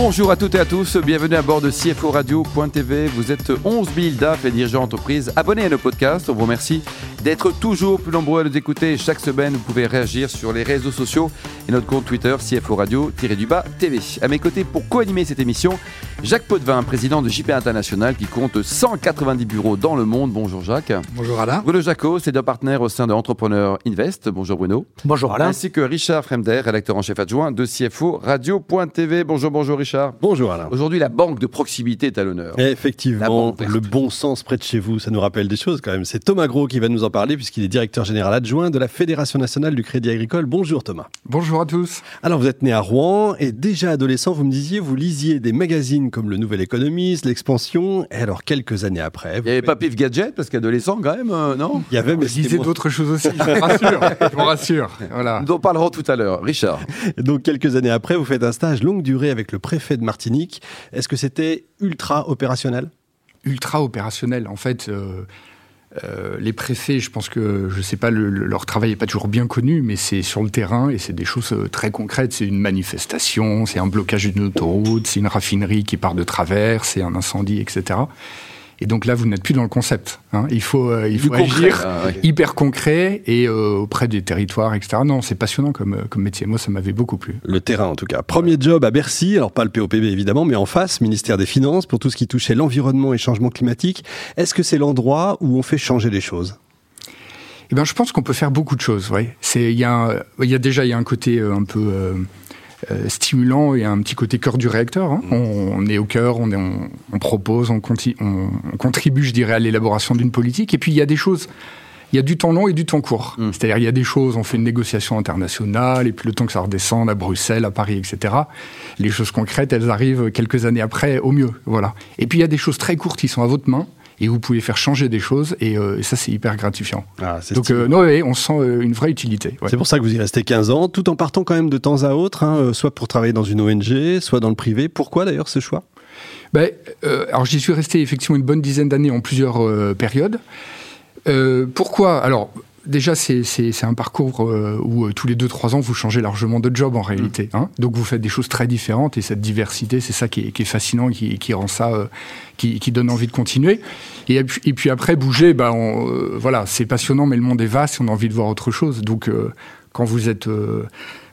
Bonjour à toutes et à tous, bienvenue à bord de CFO Radio.tv. Vous êtes 11 000 DAF et dirigeants d'entreprise abonnés à nos podcasts. On vous remercie d'être toujours plus nombreux à nous écouter. Chaque semaine, vous pouvez réagir sur les réseaux sociaux et notre compte Twitter CFO Radio-du-bas TV. À mes côtés pour co-animer cette émission, Jacques Potvin, président de JP International qui compte 190 bureaux dans le monde. Bonjour Jacques. Bonjour Alain. Bruno Jacot, c'est un partenaire au sein de Entrepreneur Invest. Bonjour Bruno. Bonjour Alain. Ainsi que Richard Fremder, rédacteur en chef adjoint de CFO Radio.tv. Bonjour, bonjour Richard. Bonjour Alain. Aujourd'hui, la banque de proximité est à l'honneur. Effectivement, le bon sens près de chez vous, ça nous rappelle des choses quand même. C'est Thomas Gros qui va nous en parler puisqu'il est directeur général adjoint de la Fédération nationale du crédit agricole. Bonjour Thomas. Bonjour à tous. Alors vous êtes né à Rouen et déjà adolescent, vous me disiez, vous lisiez des magazines comme le Nouvel Économiste, L'Expansion. Et alors quelques années après... Il n'y avait pas Pif Gadget parce qu'adolescent quand même, euh, non? Il y avait, mais vous lisez d'autres choses aussi, je vous rassure. je vous rassure. Voilà. Nous en parlerons tout à l'heure. Richard. Donc quelques années après, vous faites un stage longue durée avec le préfet de Martinique. Est-ce que c'était ultra opérationnel? Ultra opérationnel. En fait, euh, euh, les préfets, je pense que, je sais pas, le, leur travail n'est pas toujours bien connu, mais c'est sur le terrain et c'est des choses euh, très concrètes. C'est une manifestation, c'est un blocage d'une autoroute, c'est une raffinerie qui part de travers, c'est un incendie, etc. Et donc là, vous n'êtes plus dans le concept. Hein. Il faut, euh, il faut agir ah, ouais. hyper concret et euh, auprès des territoires, etc. Non, c'est passionnant comme, euh, comme métier. Moi, ça m'avait beaucoup plu. Le terrain, en tout cas. Premier job à Bercy, alors pas le POPB évidemment, mais en face, ministère des Finances, pour tout ce qui touchait l'environnement et changement climatique. Est-ce que c'est l'endroit où on fait changer les choses? Eh ben, je pense qu'on peut faire beaucoup de choses. Ouais. C'est, il y a, il y a déjà, il y a un côté un peu stimulant et un petit côté cœur du réacteur. Hein. On, on, est au cœur, on, est, on, on propose, on, conti- on, contribue, je dirais, à l'élaboration d'une politique. Et puis il y a des choses. Il y a du temps long et du temps court. Mm. C'est-à-dire, il y a des choses, on fait une négociation internationale, et puis le temps que ça redescende à Bruxelles, à Paris, etc. Les choses concrètes, elles arrivent quelques années après, au mieux. Voilà. Et puis, il y a des choses très courtes qui sont à votre main, et vous pouvez faire changer des choses, et, euh, et ça, c'est hyper gratifiant. ah, Donc, euh, non, ouais, on sent euh, une vraie utilité. ouais. C'est pour ça que vous y restez 15 ans, tout en partant quand même de temps à autre, hein, soit pour travailler dans une ONG, soit dans le privé. Pourquoi d'ailleurs ce choix? Ben, alors j'y suis resté effectivement une bonne dizaine d'années en plusieurs périodes. Pourquoi? Alors déjà c'est un parcours euh, où euh, tous les 2-3 ans vous changez largement de job en réalité. Hein Donc vous faites des choses très différentes et cette diversité c'est ça qui est, qui est fascinant, qui, qui rend ça, euh, qui, qui donne envie de continuer. Et, puis- et puis après bouger, ben, on, euh, voilà c'est passionnant mais le monde est vaste et on a envie de voir autre chose. Donc euh, quand vous êtes euh,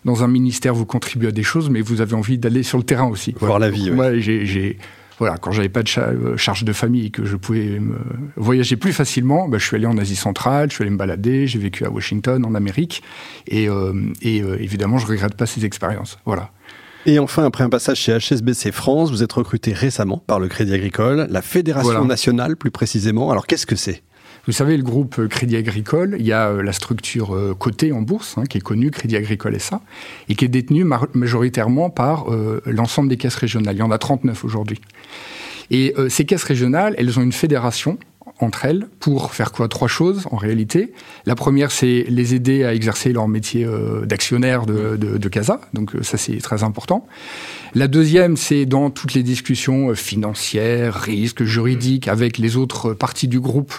dans un ministère, vous contribuez à des choses, mais vous avez envie d'aller sur le terrain aussi. Voir la vie, ouais. Ouais, j'ai, j'ai- voilà, quand j'avais pas de cha- euh, charge de famille et que je pouvais me voyager plus facilement, bah, je suis allé en Asie centrale, je suis allé me balader, j'ai vécu à Washington, en Amérique, et, euh, et euh, évidemment, je regrette pas ces expériences. Voilà. Et enfin, après un passage chez HSBC France, vous êtes recruté récemment par le Crédit Agricole, la Fédération Voilà. nationale plus précisément. Alors qu'est-ce que c'est? Vous savez, le groupe Crédit Agricole, il y a euh, la structure euh, cotée en bourse, hein, qui est connue, Crédit Agricole SA, et qui est détenue majoritairement par euh, l'ensemble des caisses régionales. Il y en a 39 aujourd'hui. Et ces caisses régionales, elles ont une fédération entre elles pour faire quoi? Trois choses en réalité. La première, c'est les aider à exercer leur métier d'actionnaire de, CASA, donc ça c'est très important. La deuxième, c'est dans toutes les discussions financières, risques, juridiques avec les autres parties du groupe,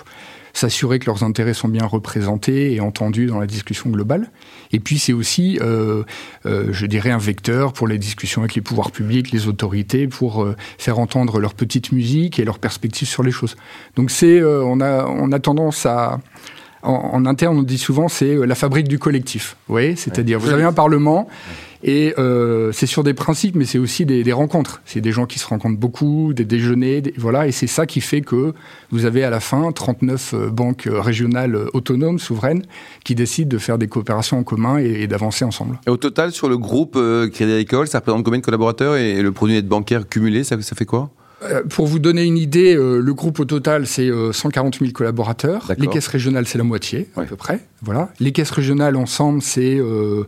s'assurer que leurs intérêts sont bien représentés et entendus dans la discussion globale. Et puis c'est aussi, euh, euh, je dirais, un vecteur pour les discussions avec les pouvoirs publics, les autorités, pour euh, faire entendre leur petite musique et leurs perspectives sur les choses. Donc c'est, euh, on a, on a tendance à en, en, interne, on dit souvent, c'est euh, la fabrique du collectif. Vous voyez C'est-à-dire, vous avez un parlement et euh, c'est sur des principes, mais c'est aussi des, des rencontres. C'est des gens qui se rencontrent beaucoup, des déjeuners, des, voilà, et c'est ça qui fait que vous avez à la fin 39 euh, banques régionales autonomes, souveraines, qui décident de faire des coopérations en commun et, et d'avancer ensemble. Et au total, sur le groupe euh, Crédit Agricole, ça représente combien de collaborateurs et le produit net bancaire cumulé, ça, ça fait quoi? Pour vous donner une idée, euh, le groupe au total, c'est euh, 140 000 collaborateurs. Les caisses régionales, c'est la moitié, à peu près. Voilà. Les caisses régionales, ensemble, c'est euh,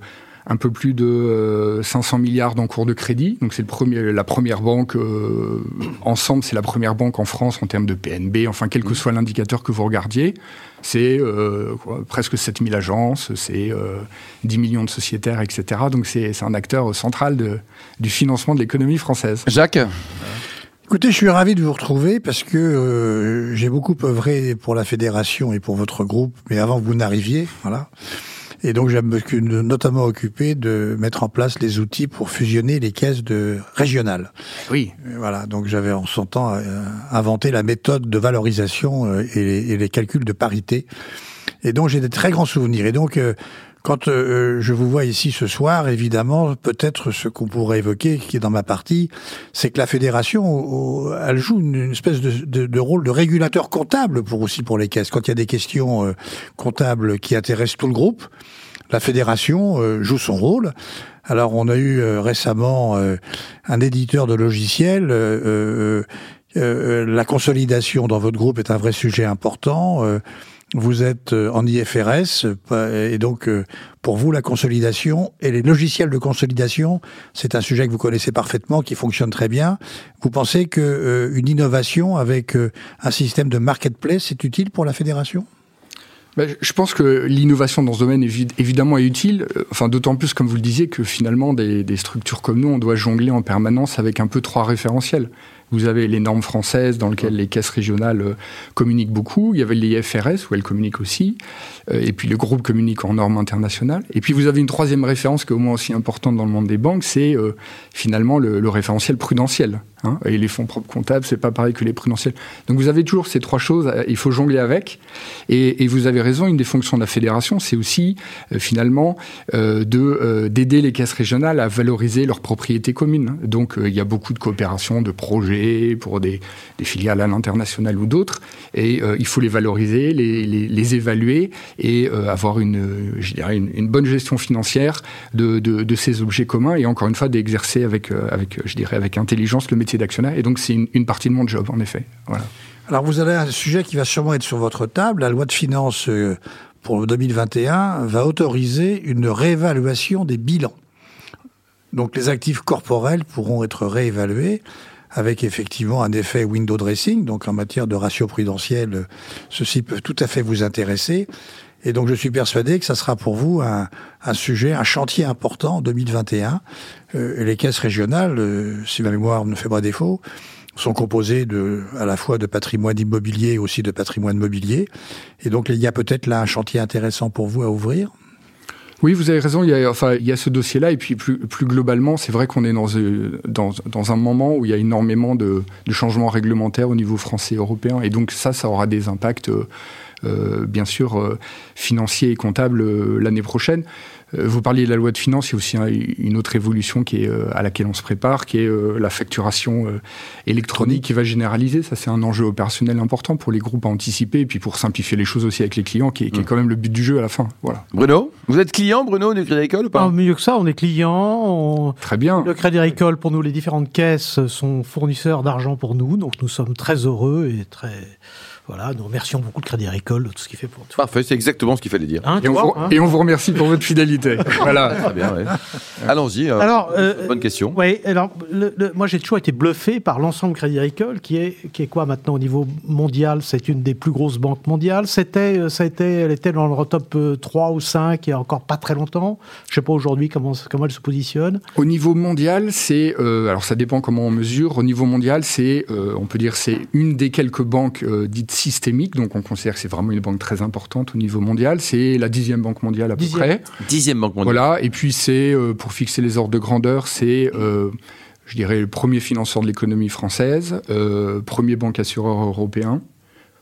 un peu plus de euh, 500 milliards d'encours de crédit. Donc, c'est la première banque, euh, ensemble, c'est la première banque en France en termes de PNB. Enfin, quel que soit l'indicateur que vous regardiez, c'est euh, presque 7000 agences, c'est euh, 10 millions de sociétaires, etc. Donc, c'est c'est un acteur central de, du financement de l'économie française. Jacques? Écoutez, je suis ravi de vous retrouver parce que euh, j'ai beaucoup œuvré pour la fédération et pour votre groupe, mais avant que vous n'arriviez, voilà. Et donc, suis notamment occupé de mettre en place les outils pour fusionner les caisses de régionales. Oui. Voilà. Donc, j'avais en son temps euh, inventé la méthode de valorisation euh, et les, et les calculs de parité. Et donc, j'ai des très grands souvenirs. Et donc, euh, quand euh, je vous vois ici ce soir, évidemment, peut-être ce qu'on pourrait évoquer, qui est dans ma partie, c'est que la fédération, elle joue une, espèce de, rôle de régulateur comptable pour aussi pour les caisses. Quand il y a des questions euh, comptables qui intéressent tout le groupe, la fédération euh, joue son rôle. Alors, on a eu récemment un éditeur de logiciels. la consolidation dans votre groupe est un vrai sujet important. Vous êtes euh, en IFRS et donc euh, pour vous la consolidation et les logiciels de consolidation, c'est un sujet que vous connaissez parfaitement, qui fonctionne très bien. Vous pensez que euh, une innovation avec un système de marketplace est utile pour la fédération? Ben, je pense que l'innovation dans ce domaine évidemment est utile, enfin d'autant plus comme vous le disiez que finalement des, des structures comme nous, on doit jongler en permanence avec un peu trois référentiels. Vous avez les normes françaises dans lesquelles les caisses régionales euh, communiquent beaucoup. Il y avait les FRS où elles communiquent aussi. Euh, et puis le groupe communique en normes internationales. Et puis vous avez une troisième référence qui est au moins aussi importante dans le monde des banques, c'est euh, finalement le, le, référentiel prudentiel. Hein. et les fonds propres comptables, c'est pas pareil que les prudentiels. Donc vous avez toujours ces trois choses, il faut jongler avec. Et, et vous avez raison, une des fonctions de la fédération, c'est aussi finalement de d'aider les caisses régionales à valoriser leurs propriétés communes. Donc il y a beaucoup de coopération, de projets pour des, filiales à l'international ou d'autres. Et euh, il faut les valoriser, les, évaluer et euh, avoir une, je dirais une, bonne gestion financière de, de, ces objets communs et encore une fois d'exercer avec, euh, avec, je dirais, avec intelligence le métier d'actionnaire. Et donc c'est une, une, partie de mon job, en effet. Voilà. Alors vous avez un sujet qui va sûrement être sur votre table. La loi de finances pour 2021 va autoriser une réévaluation des bilans. Donc les actifs corporels pourront être réévalués avec effectivement un effet window dressing. Donc en matière de ratio prudentiel, ceci peut tout à fait vous intéresser. Et donc je suis persuadé que ça sera pour vous un, sujet, un chantier important en 2021. Euh, les caisses régionales, euh, si ma mémoire ne fait pas défaut, sont composées de, à la fois de patrimoine immobilier et aussi de patrimoine mobilier. Et donc il y a peut-être là un chantier intéressant pour vous à ouvrir. Oui, vous avez raison. Il y a, enfin, il y a ce dossier-là, et puis plus, plus globalement, c'est vrai qu'on est dans, euh, un moment où il y a énormément de, changements réglementaires au niveau français et européen, et donc ça, ça aura des impacts, euh, euh bien sûr, financiers et comptables l'année prochaine. Euh, vous parliez de la loi de finances, il y a aussi une autre évolution qui est, euh, à laquelle on se prépare, qui est euh, la facturation électronique qui va généraliser. Ça, c'est un enjeu opérationnel important pour les groupes à anticiper et puis pour simplifier les choses aussi avec les clients, qui est, qui est mmh. quand même le but du jeu à la fin. Voilà. Bruno, vous êtes client, Bruno, du Crédit Agricole ou pas? Ah, Mieux que ça, on est client. On... Très bien. Le Crédit Agricole, pour nous, les différentes caisses sont fournisseurs d'argent pour nous, donc nous sommes très heureux et très voilà, nous remercions beaucoup le Crédit Agricole de tout ce qu'il fait pour nous. Parfait, c'est exactement ce qu'il fallait dire. Hein, et, on vous, hein et, on vous, remercie pour votre fidélité. voilà. Très bien, ouais. Allons-y. Euh, alors, euh, bonne question. Oui, alors, le, le, moi j'ai toujours été bluffé par l'ensemble Crédit Agricole, qui est, qui est quoi maintenant au niveau mondial? C'est une des plus grosses banques mondiales. C'était, euh, ça a été, elle était dans le top 3 ou 5 il y a encore pas très longtemps. Je sais pas aujourd'hui comment, comment elle se positionne. Au niveau mondial, c'est, euh, alors ça dépend comment on mesure. Au niveau mondial, c'est, euh, on peut dire, c'est une des quelques banques dites systémique, donc on considère que c'est vraiment une banque très importante au niveau mondial. C'est la dixième banque mondiale à peu près. Dixième banque mondiale. Voilà, et puis c'est, euh, pour fixer les ordres de grandeur, c'est, euh, je dirais, le premier financeur de l'économie française, euh, premier banque assureur européen,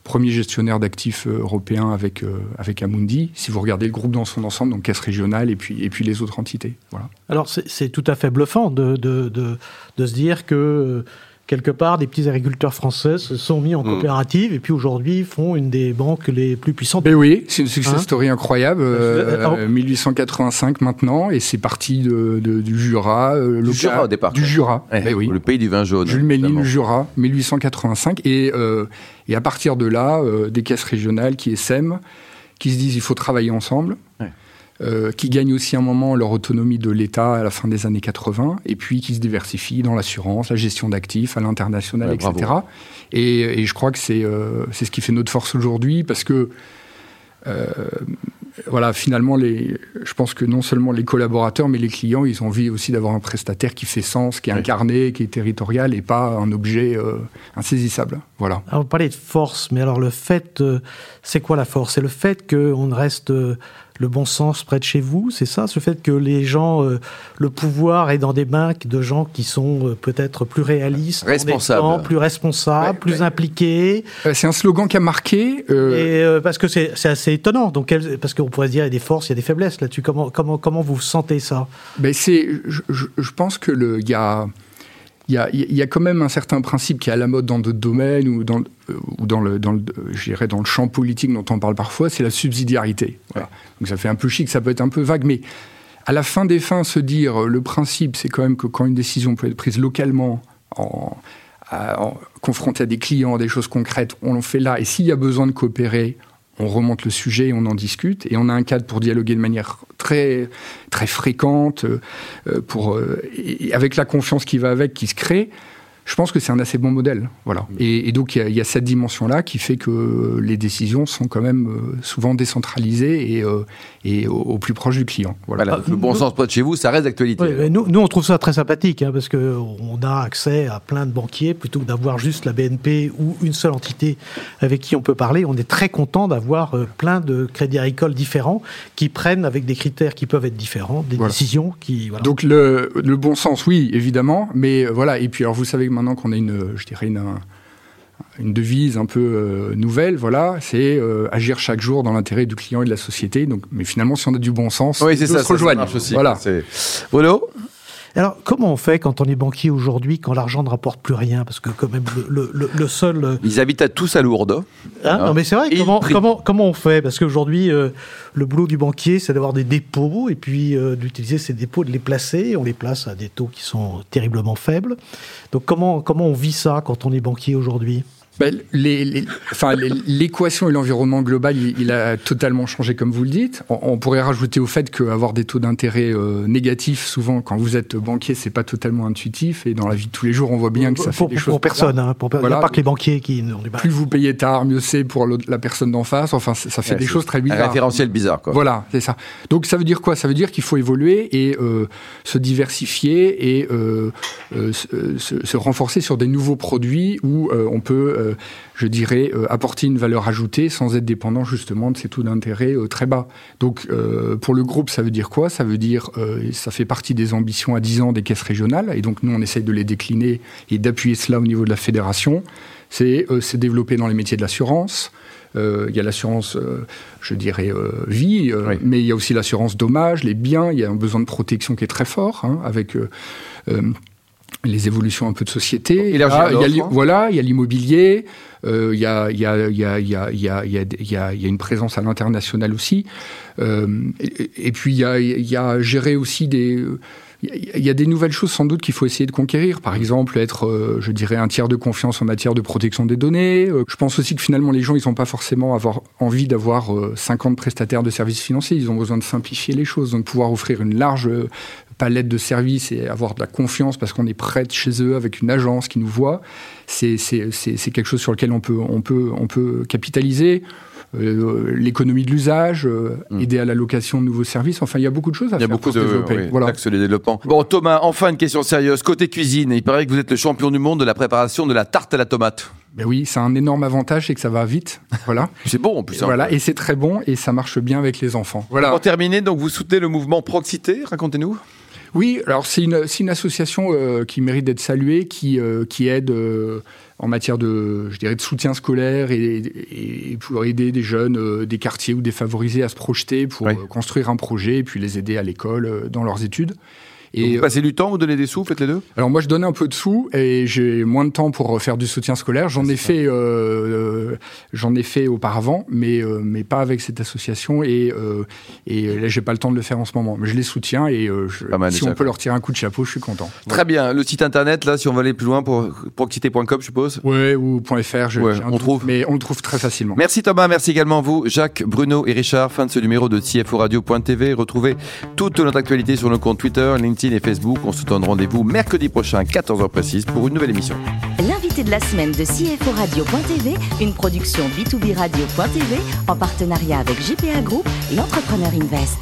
premier gestionnaire d'actifs européens avec, euh, avec Amundi, si vous regardez le groupe dans son ensemble, donc caisse régionale et puis, et puis les autres entités. Voilà. Alors c'est tout à fait bluffant de, de, de, de se dire que quelque part, des petits agriculteurs français se sont mis en mm. coopérative et puis aujourd'hui font une des banques les plus puissantes. Mais oui, c'est une success hein story incroyable. Euh, 1885 maintenant et c'est parti de, de, du Jura. Euh, du Jura au départ. Du Jura. Eh, oui. Le pays du vin jaune. Jules Ménil, Jura, 1885 et, euh, et à partir de là, euh, des caisses régionales qui essaiment, qui se disent il faut travailler ensemble. Ouais. Euh, qui gagnent aussi un moment leur autonomie de l'État à la fin des années 80, et puis qui se diversifient dans l'assurance, la gestion d'actifs, à l'international, ouais, etc. Et, et, je crois que c'est euh, ce qui fait notre force aujourd'hui, parce que euh, voilà, finalement, les, je pense que non seulement les collaborateurs, mais les clients, ils ont envie aussi d'avoir un prestataire qui fait sens, qui est incarné, qui est territorial et pas un objet euh, insaisissable. Voilà. Alors, vous parlez de force, mais alors le fait, euh, c'est quoi la force? C'est le fait qu'on reste euh, le bon sens près de chez vous, c'est ça? Ce fait que les gens, euh, le pouvoir est dans des mains de gens qui sont euh, peut-être plus réalistes, responsables, plus responsables, ouais, plus ouais. impliqués. C'est un slogan qui a marqué. Et parce que c'est assez étonnant. Donc, parce qu'on pourrait se dire il y a des forces, il y a des faiblesses là-dessus. Comment, comment, comment vous sentez ça? Ben c'est, je, je, pense que le, il y a il y, a, il y a, quand même un certain principe qui est à la mode dans d'autres domaines ou dans, ou dans, le, dans, le, dans le champ politique dont on parle parfois, c'est la subsidiarité. Voilà. Donc ça fait un peu chic, ça peut être un peu vague, mais à la fin des fins, se dire le principe, c'est quand même que quand une décision peut être prise localement, en, à, en, confrontée à des clients, des choses concrètes, on le fait là. Et s'il y a besoin de coopérer, on remonte le sujet, on en discute, et on a un cadre pour dialoguer de manière très, très fréquente, euh, pour, euh, avec la confiance qui va avec, qui se crée. Je pense que c'est un assez bon modèle, voilà. Et, et donc il y, y, a cette dimension-là qui fait que les décisions sont quand même euh, souvent décentralisées et, euh, et au, au, plus proche du client. Voilà. voilà le bon sens près de chez vous, ça reste d'actualité. Oui, nous, nous, on trouve ça très sympathique hein, parce que on a accès à plein de banquiers plutôt que d'avoir juste la BNP ou une seule entité avec qui on peut parler. On est très content d'avoir euh, plein de crédits agricoles différents qui prennent avec des critères qui peuvent être différents des voilà. décisions qui. Voilà. Donc le, le, bon sens, oui, évidemment, mais voilà. Et puis alors vous savez maintenant qu'on a une, je dirais une, une devise un peu euh, nouvelle, voilà, c'est euh, agir chaque jour dans l'intérêt du client et de la société. Donc, mais finalement, si on a du bon sens, oui, c'est ça, se rejoignent. aussi. Voilà. Bruno? Alors, comment on fait quand on est banquier aujourd'hui, quand l'argent ne rapporte plus rien? Parce que quand même, le, le, le seul... Ils habitent à tous à Lourdes. Hein? Non, mais c'est vrai, comment, comment, comment on fait? Parce qu'aujourd'hui, euh, le boulot du banquier, c'est d'avoir des dépôts, et puis euh, d'utiliser ces dépôts, de les placer. On les place à des taux qui sont terriblement faibles. Donc, comment, comment on vit ça quand on est banquier aujourd'hui? Ben, les, les, enfin, l'équation et l'environnement global, il, il, a totalement changé, comme vous le dites. On, on pourrait rajouter au fait qu'avoir des taux d'intérêt euh, négatifs, souvent, quand vous êtes banquier, c'est pas totalement intuitif. Et dans la vie de tous les jours, on voit bien que ça pour, fait des pour choses. personne, hein, pour, voilà. il n'y a pas que les banquiers qui Plus vous payez tard, mieux c'est pour la personne d'en face. Enfin, ça fait ouais, des choses très bizarres. Un référentiel bizarre, quoi. Voilà, c'est ça. Donc, ça veut dire quoi? Ça veut dire qu'il faut évoluer et euh, se diversifier et euh, se, se, renforcer sur des nouveaux produits où on peut, je dirais, euh, apporter une valeur ajoutée sans être dépendant justement de ces taux d'intérêt euh, très bas. Donc euh, pour le groupe, ça veut dire quoi? Ça veut dire, ça fait partie des ambitions à 10 ans des caisses régionales, et donc nous on essaye de les décliner et d'appuyer cela au niveau de la fédération. C'est développer dans les métiers de l'assurance, il y a l'assurance, je dirais, vie, oui. mais il y a aussi l'assurance dommage, les biens, il y a un besoin de protection qui est très fort, hein, avec les évolutions un peu de société. Et là, il y a, voilà, il y a l'immobilier, euh, il, y a, une présence à l'international aussi. Euh, et, et, puis il y a, il y a gérer aussi des... Il y a des nouvelles choses sans doute qu'il faut essayer de conquérir. Par exemple, être, euh, je dirais, un tiers de confiance en matière de protection des données. Euh, je pense aussi que finalement, les gens, ils n'ont pas forcément avoir envie d'avoir 50 prestataires de services financiers. Ils ont besoin de simplifier les choses, donc pouvoir offrir une large palette de services et avoir de la confiance parce qu'on est près de chez eux avec une agence qui nous voit, c'est quelque chose sur lequel on peut, on peut, on peut capitaliser. Euh, l'économie de l'usage, euh, mmh. aider à la location de nouveaux services. Enfin, il y a beaucoup de choses à il y a faire beaucoup pour de, se développer. Oui, voilà. de développement. Bon, Thomas, enfin une question sérieuse. Côté cuisine, il paraît que vous êtes le champion du monde de la préparation de la tarte à la tomate. Ben oui, c'est un énorme avantage, c'est que ça va vite. Voilà. c'est bon en plus. Hein. Voilà, et c'est très bon et ça marche bien avec les enfants. Voilà. Pour terminer, donc vous soutenez le mouvement Proxité. Racontez-nous. Oui, alors c'est une, une, association euh, qui mérite d'être saluée, qui, euh, qui aide euh, en matière de, je dirais, de soutien scolaire et, et, et pour aider des jeunes des quartiers ou défavorisés à se projeter pour Oui. construire un projet et puis les aider à l'école dans leurs études. Donc vous passez du temps, vous donnez des sous, faites les deux? Alors moi je donne un peu de sous et j'ai moins de temps pour faire du soutien scolaire. J'en ai fait, euh, j'en ai fait auparavant, mais euh, mais pas avec cette association et euh, et là j'ai pas le temps de le faire en ce moment. Mais je les soutiens et euh, je, mal, si on peut leur tirer un coup de chapeau, je suis content. Très bien. Le site internet là, si on veut aller plus loin, pour proxité.com, je suppose? Ouais ou .fr. Je, ouais, on doute, trouve. mais on le trouve très facilement. Merci Thomas, merci également vous, Jacques, Bruno et Richard. Fin de ce numéro de CFO Radio.tv. Retrouvez toute notre actualité sur nos comptes Twitter, LinkedIn Et Facebook. On se donne rendez-vous mercredi prochain, 14h précise, pour une nouvelle émission. L'invité de la semaine de CFO Radio.tv, une production B2B Radio.tv en partenariat avec JPA Group et Entrepreneur Invest.